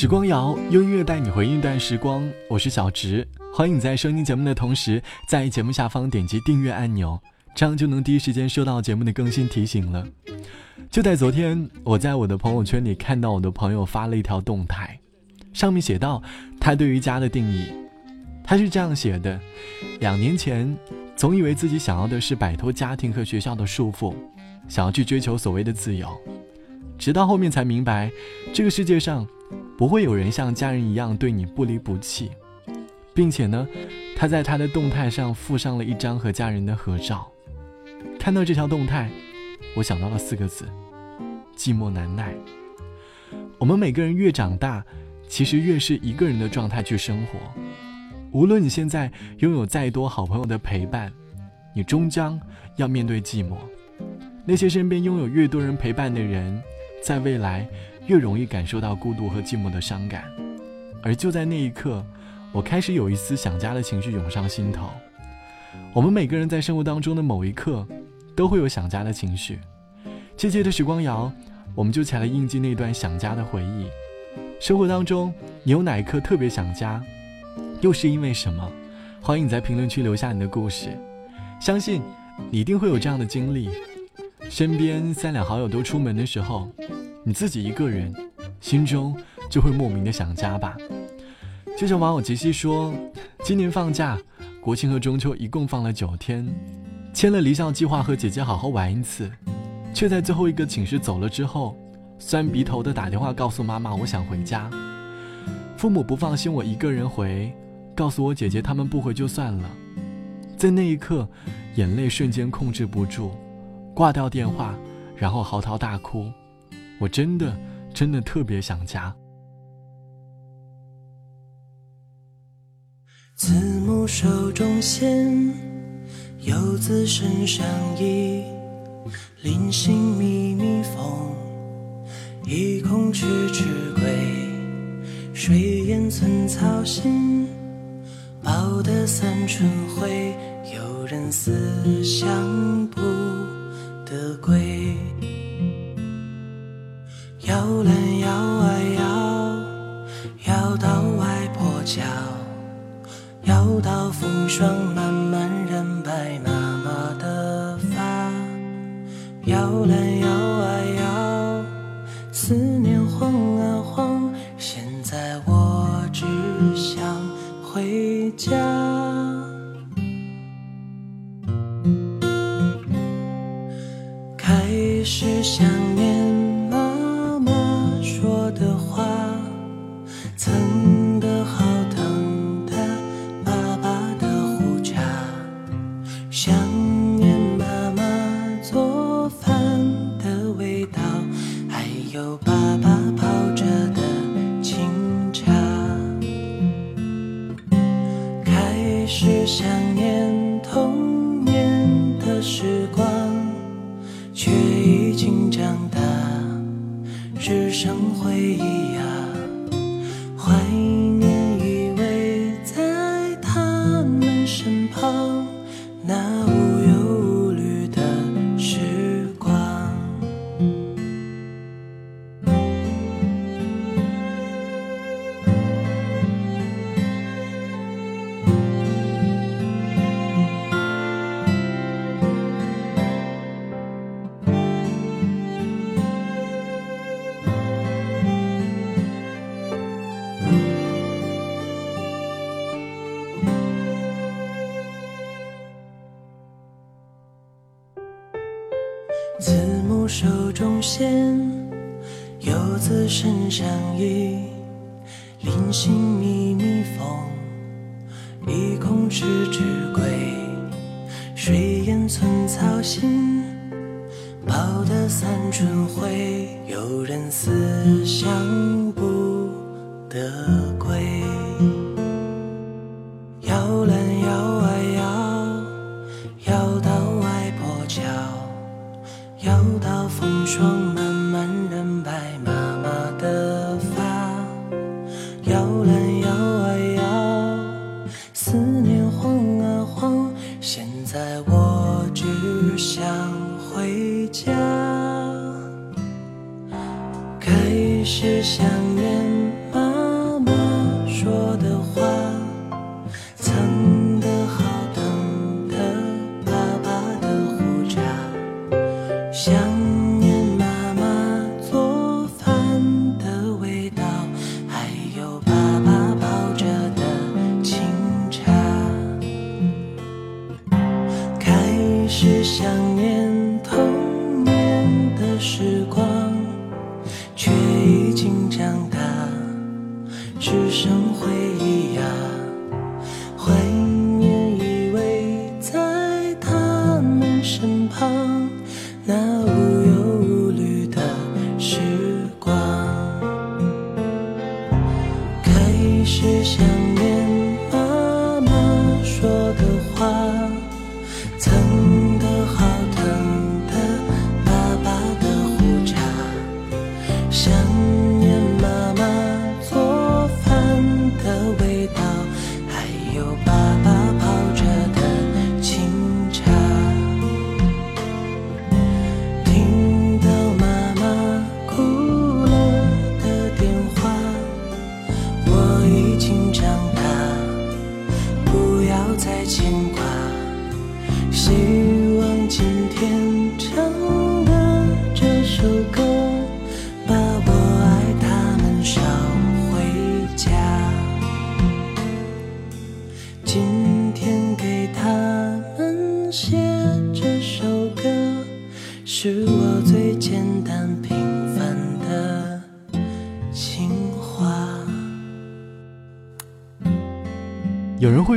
时光谣用音乐带你回忆一段时光，我是小植，欢迎你在收听节目的同时，在节目下方点击订阅按钮，这样就能第一时间收到节目的更新提醒了。就在昨天，我在我的朋友圈里看到我的朋友发了一条动态，上面写道他对于家的定义，他是这样写的：两年前，总以为自己想要的是摆脱家庭和学校的束缚，想要去追求所谓的自由，直到后面才明白，这个世界上。不会有人像家人一样对你不离不弃，并且呢，他在他的动态上附上了一张和家人的合照。看到这条动态，我想到了四个字：寂寞难耐。我们每个人越长大，其实越是一个人的状态去生活。无论你现在拥有再多好朋友的陪伴，你终将要面对寂寞。那些身边拥有越多人陪伴的人，在未来。越容易感受到孤独和寂寞的伤感，而就在那一刻，我开始有一丝想家的情绪涌上心头。我们每个人在生活当中的某一刻，都会有想家的情绪。这期的时光谣，我们就起来印记那段想家的回忆。生活当中，你有哪一刻特别想家？又是因为什么？欢迎你在评论区留下你的故事。相信你一定会有这样的经历：身边三两好友都出门的时候。你自己一个人，心中就会莫名的想家吧。就像网友杰西说，今年放假，国庆和中秋一共放了九天，签了离校计划和姐姐好好玩一次，却在最后一个寝室走了之后，酸鼻头的打电话告诉妈妈我想回家。父母不放心我一个人回，告诉我姐姐他们不回就算了。在那一刻，眼泪瞬间控制不住，挂掉电话，然后嚎啕大哭。我真的，真的特别想家。慈母手中线，游子身上衣。临行密密缝，意恐迟迟归。水烟寸草心，报得三春晖。有人思乡不霜慢慢染白妈妈的发。摇篮摇啊摇，有爸爸春晖。有人思乡不得想念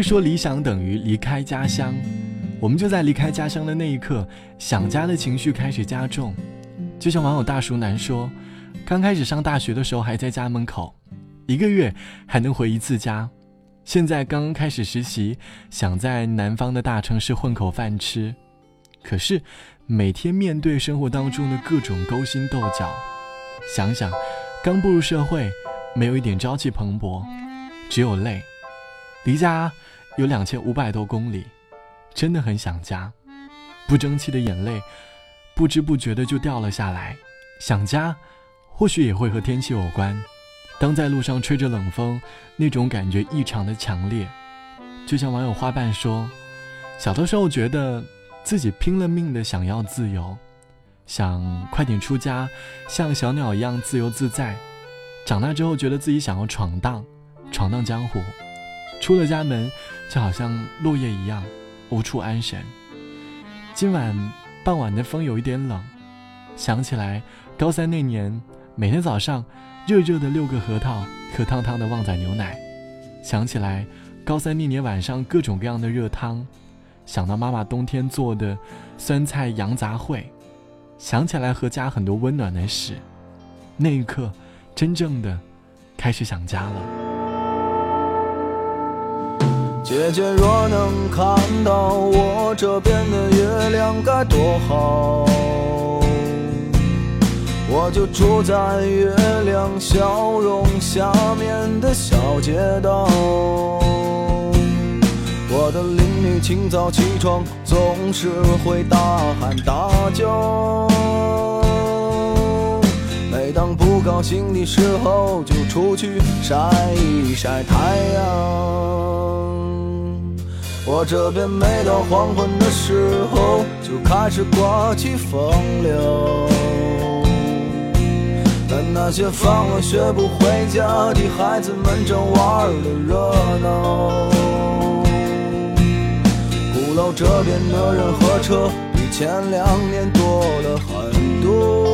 会说理想等于离开家乡，我们就在离开家乡的那一刻，想家的情绪开始加重。就像网友大叔男说，刚开始上大学的时候还在家门口，一个月还能回一次家。现在刚刚开始实习，想在南方的大城市混口饭吃，可是每天面对生活当中的各种勾心斗角，想想刚步入社会，没有一点朝气蓬勃，只有累。离家有两千五百多公里，真的很想家。不争气的眼泪，不知不觉的就掉了下来。想家，或许也会和天气有关。当在路上吹着冷风，那种感觉异常的强烈。就像网友花瓣说，小的时候觉得自己拼了命的想要自由，想快点出家，像小鸟一样自由自在。长大之后，觉得自己想要闯荡，闯荡江湖。出了家门，就好像落叶一样，无处安身。今晚傍晚的风有一点冷，想起来高三那年，每天早上热热的六个核桃，喝烫烫的旺仔牛奶。想起来高三那年晚上各种各样的热汤，想到妈妈冬天做的酸菜羊杂烩，想起来和家很多温暖的事，那一刻，真正的开始想家了。姐姐若能看到我这边的月亮该多好，我就住在月亮笑容下面的小街道。我的邻居清早起床总是会大喊大叫，每当不高兴的时候就出去晒一晒太阳。我这边每到黄昏的时候，就开始刮起风流。但那些放了学不回家的孩子们正玩的热闹。鼓楼这边的人和车比前两年多了很多。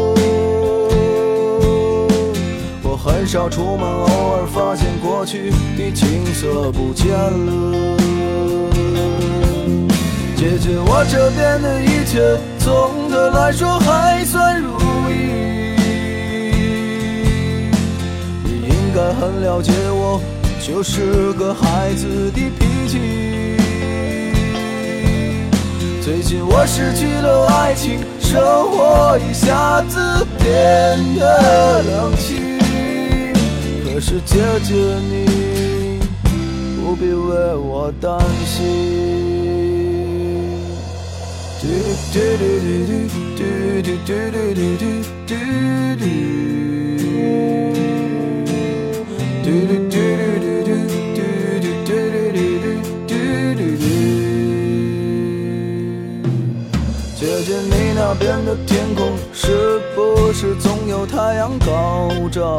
很少出门，偶尔发现过去的景色不见了。姐姐，我这边的一切总的来说还算如意。你应该很了解我，就是个孩子的脾气。最近我失去了爱情，生活一下子变得冷清。可是姐姐你不必为我担心。姐姐，你那边的天空是不是总有太阳高照？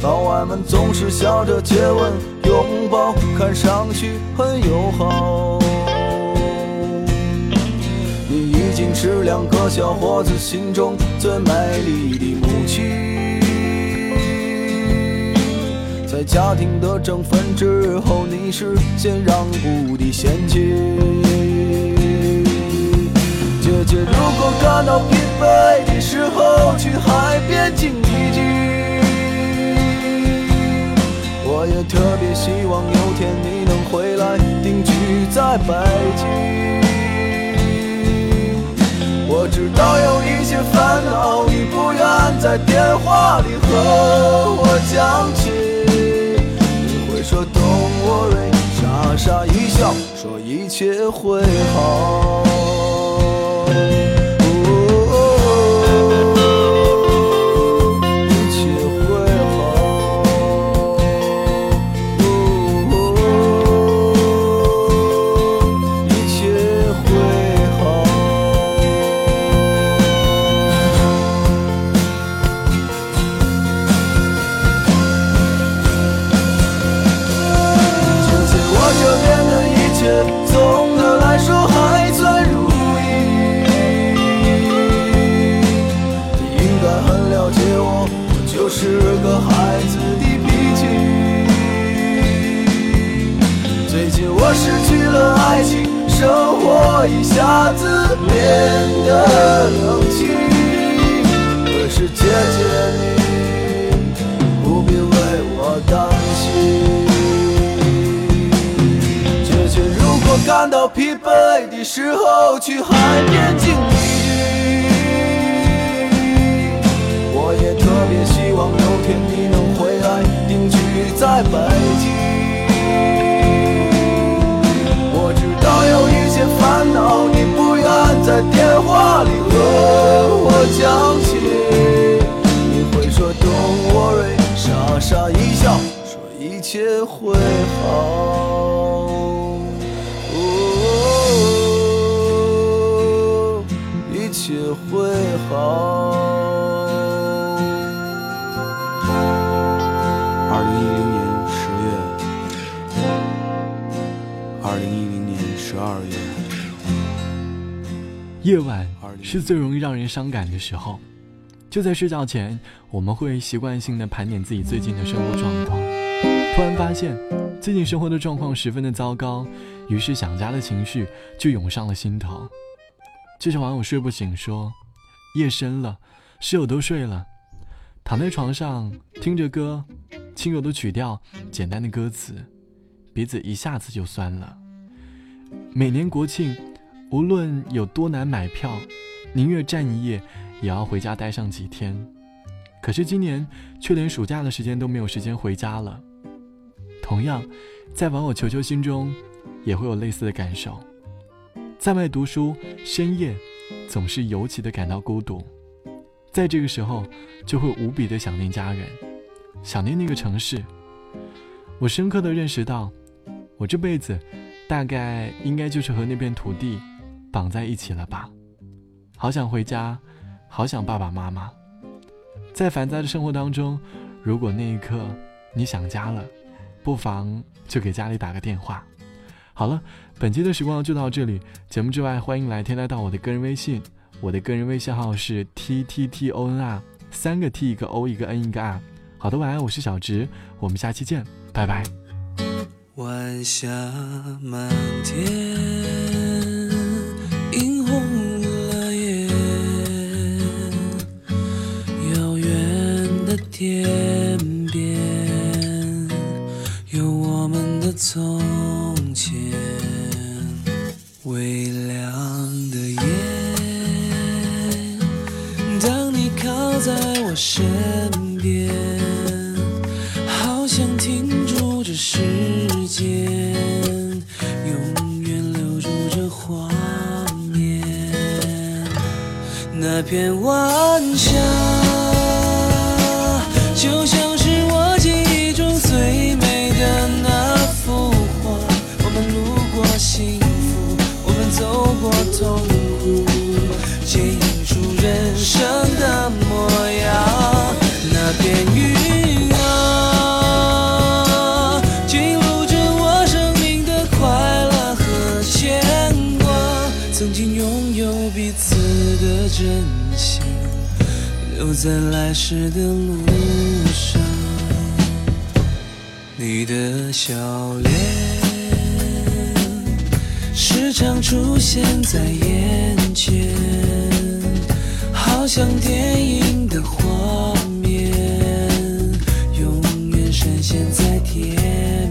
老外们总是笑着接吻、拥抱，看上去很友好。你已经是两个小伙子心中最美丽的母亲。在家庭的争分之后，你是先让步的先妻。姐姐，如果感到疲惫的时候，去海边静一静。我也特别希望有天你能回来定居在北京。我知道有一些烦恼，你不愿在电话里和我讲起。你会说 Don't worry，傻傻一笑，说一切会好。时候，去海边静一静。我也特别希望有天你能回来定居在北京。我知道有一些烦恼，你不愿在电话里和我讲起。你会说 Don't worry，傻傻一笑，说一切会好。一切会好。二零一零年十月，二零一零年十二月。夜晚是最容易让人伤感的时候，就在睡觉前，我们会习惯性的盘点自己最近的生活状况，突然发现最近生活的状况十分的糟糕，于是想家的情绪就涌上了心头。这是网友睡不醒说，夜深了，室友都睡了，躺在床上听着歌，轻柔的曲调，简单的歌词，鼻子一下子就酸了。每年国庆。无论有多难买票，宁愿站一夜，也要回家待上几天。可是今年却连暑假的时间都没有时间回家了。同样，在网友球球心中，也会有类似的感受。在外读书，深夜总是尤其的感到孤独，在这个时候，就会无比的想念家人，想念那个城市。我深刻的认识到，我这辈子大概应该就是和那片土地。绑在一起了吧？好想回家，好想爸爸妈妈。在繁杂的生活当中，如果那一刻你想家了，不妨就给家里打个电话。好了，本期的时光就到这里。节目之外，欢迎来添加到我的个人微信，我的个人微信号是 t t t o n r，三个 t 一个 o 一个 n 一个 r。好的，晚安，我是小直，我们下期见，拜拜。晚霞满天。映红了夜，遥远的天边有我们的从靠在我身边，好想停住这时间，永远留住这画面。那片晚霞，留在来时的路上。你的笑脸时常出现在眼前，好像电影的画面，永远闪现在天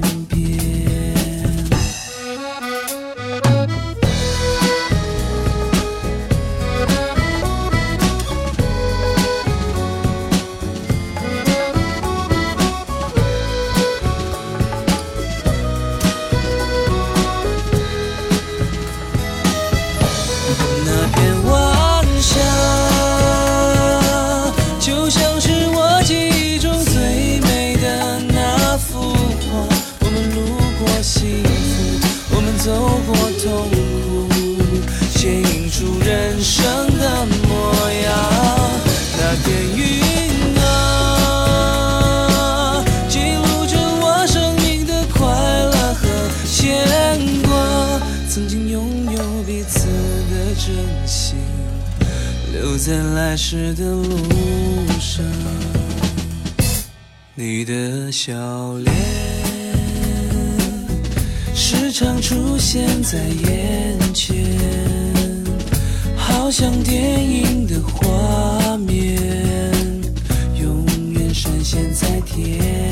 在来时的路上你的笑脸时常出现在眼前好像电影的画面永远闪现在天。